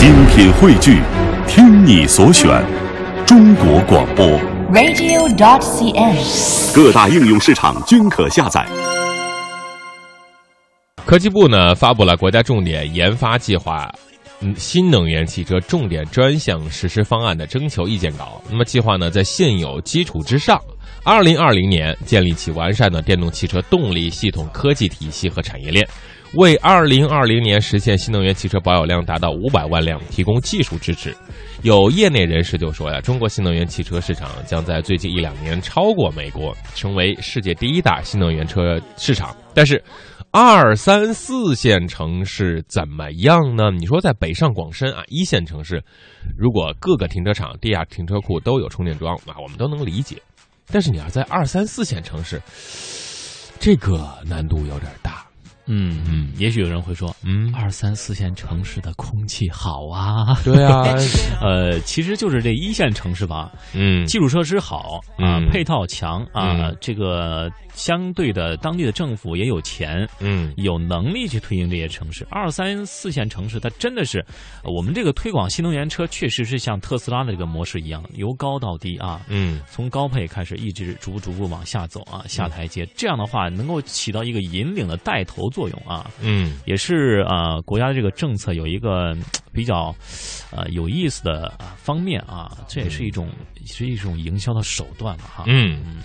精品汇聚，听你所选，中国广播。radio.dot.cn，。各大应用市场均可下载。科技部呢发布了国家重点研发计划，嗯，新能源汽车重点专项实施方案的征求意见稿。那么计划呢，在现有基础之上，二零二零年建立起完善的电动汽车动力系统科技体系和产业链，为二零二零年实现新能源汽车保有量达到五百万辆提供技术支持。有业内人士就说呀，中国新能源汽车市场将在最近一两年超过美国，成为世界第一大新能源车市场。但是，二三四线城市怎么样呢？你说在北上广深啊，一线城市，如果各个停车场、地下停车库都有充电桩啊，我们都能理解。但是你要在二三四线城市，这个难度有点大。嗯嗯也许有人会说，嗯，二三四线城市的空气好啊。对啊，呃，其实就是这一线城市吧，嗯，基础设施好啊，嗯配套强啊，嗯这个相对的当地的政府也有钱，嗯有能力去推行这些城市。二三四线城市，它真的是呃我们这个推广新能源车，确实是像特斯拉的这个模式一样，由高到低啊。嗯从高配开始，一直逐步逐步往下走啊，下台阶。这样的话，能够起到一个引领的带头作用啊。嗯也是呃国家的这个政策有一个嗯比较呃有意思的啊方面啊，这也是一种是一种营销的手段了哈。嗯。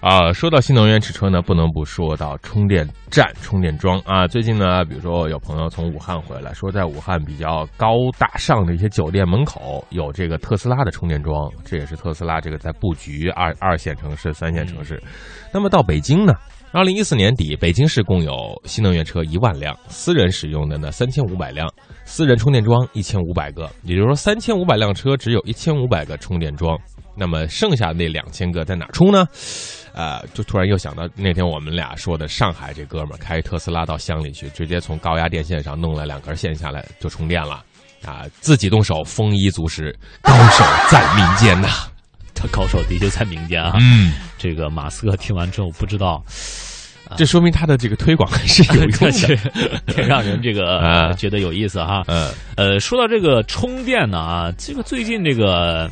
啊，说到新能源汽车呢，不能不说到充电站、充电桩啊。最近呢，比如说有朋友从武汉回来，说在武汉比较高大上的一些酒店门口有这个特斯拉的充电桩，这也是特斯拉这个在布局二二线城市、三线城市。那么到北京呢？二零一四年底，北京市共有新能源车一万辆，私人使用的呢三千五百辆，私人充电桩一千五百个。也就是说，三千五百辆车只有一千五百个充电桩。那么剩下那两千个在哪充呢？呃，就突然又想到那天我们俩说的上海这哥们儿开特斯拉到乡里去，直接从高压电线上弄了两根线下来就充电了，啊，自己动手，丰衣足食，高手在民间呐。他 高手的确在民间啊。嗯，这个马斯克听完之后，不知道 这说明他的这个推广还是有用这是的。挺让人这个、啊觉得有意思哈。嗯呃，说到这个充电呢啊，这个最近这个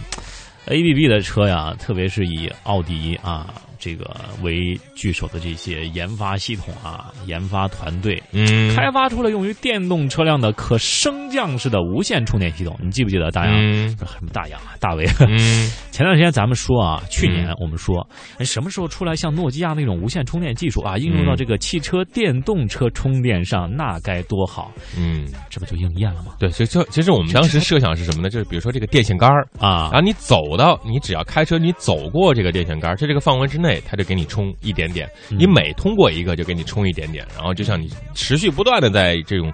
A B B 的车呀，特别是以奥迪啊这个为据首的这些研发系统啊、研发团队，嗯，开发出了用于电动车辆的可升降式的无线充电系统。你记不记得大洋？嗯什么大洋啊，大伟。嗯 前段时间咱们说啊，去年嗯我们说，哎什么时候出来像诺基亚那种无线充电技术啊，应用到嗯这个汽车电动车充电上，那该多好！嗯，这不就应验了吗？对，其实其实我们当时设想是什么呢？就是比如说这个电线杆儿。啊然，后你走到，你只要开车，你走过这个电线杆儿，在这个范围之内，它就给你充一点点。嗯你每通过一个，就给你充一点点，然后就像你持续不断的在这种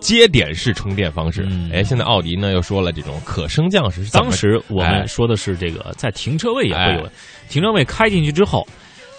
接点式充电方式。嗯哎，现在奥迪呢又说了这种可升降式当时我哎们说的是这个，在停车位也会有哎，停车位开进去之后。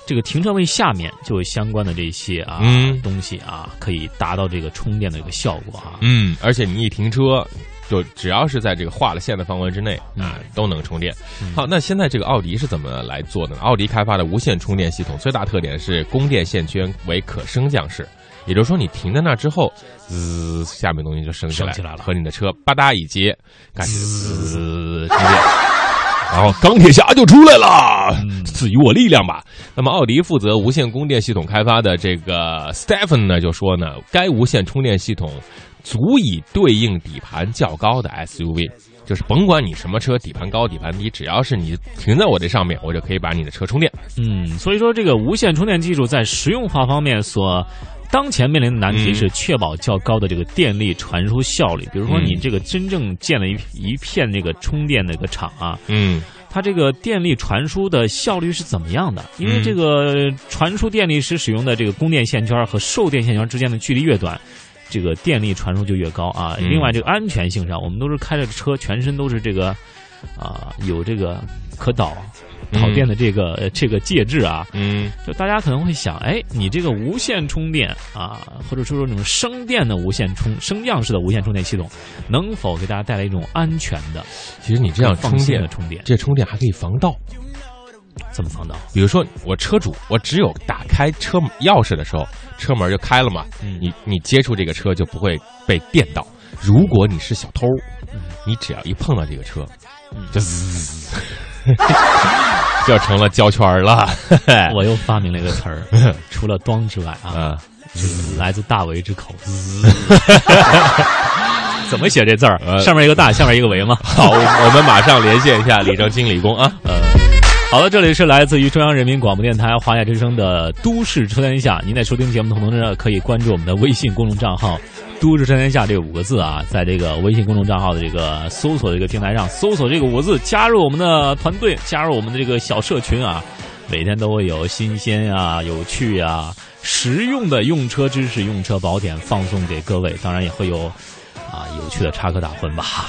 这个停车位下面就有相关的这些啊、嗯东西啊，可以达到这个充电的一个效果啊。嗯，而且你一停车，就只要是在这个画了线的范围之内啊，都能充电。好，那现在这个奥迪是怎么来做的呢？奥迪开发的无线充电系统最大特点是供电线圈为可升降式，也就是说你停在那儿之后，滋，下面东西就升起来，升起来了和你的车吧嗒一接，开始滋充电。然后钢铁侠就出来了，赐予我力量吧。那么，奥迪负责无线供电系统开发的这个 Stephen 呢，就说呢，该无线充电系统足以对应底盘较高的 SUV，就是甭管你什么车，底盘高底盘低，只要是你停在我这上面，我就可以把你的车充电。嗯，所以说这个无线充电技术在实用化方面所当前面临的难题嗯是确保较高的这个电力传输效率。比如说嗯你这个真正建了一一片这个充电的一个厂啊，嗯它这个电力传输的效率是怎么样的？因为嗯这个传输电力时使用的这个供电线圈和受电线圈之间的距离越短。这个电力传输就越高啊！嗯另外，这个安全性上，我们都是开着车，全身都是这个啊、有这个可导导电的这个、呃这个介质啊，嗯就大家可能会想，哎，你这个无线充电啊，或者说那种升电的无线充升降式的无线充电系统，能否给大家带来一种安全的、其实你这样充电的，充电？这充电还可以防盗。怎么防盗？比如说我车主，我只有打开车钥匙的时候，车门就开了嘛，嗯你你接触这个车就不会被电到。如果你是小偷，你只要一碰到这个车，就滋，就成了胶圈了。我又发明了一个词儿，除了“咣”之外啊，啊，来自大为之口。怎么写这字儿？呃上面一个大，下面一个为吗？好，我们马上连线一下李正经理工啊。呃，好了，这里是来自于中央人民广播电台华夏之声的《都市车天下》。您在收听节目的同时呢，可以关注我们的微信公众账号“都市车天下”这五个字啊，在这个微信公众账号的这个搜索这个平台上搜索这个五个字，加入我们的团队，加入我们的这个小社群啊，每天都会有新鲜啊、有趣啊、实用的用车知识、用车宝典放送给各位，当然也会有啊有趣的插科打诨吧。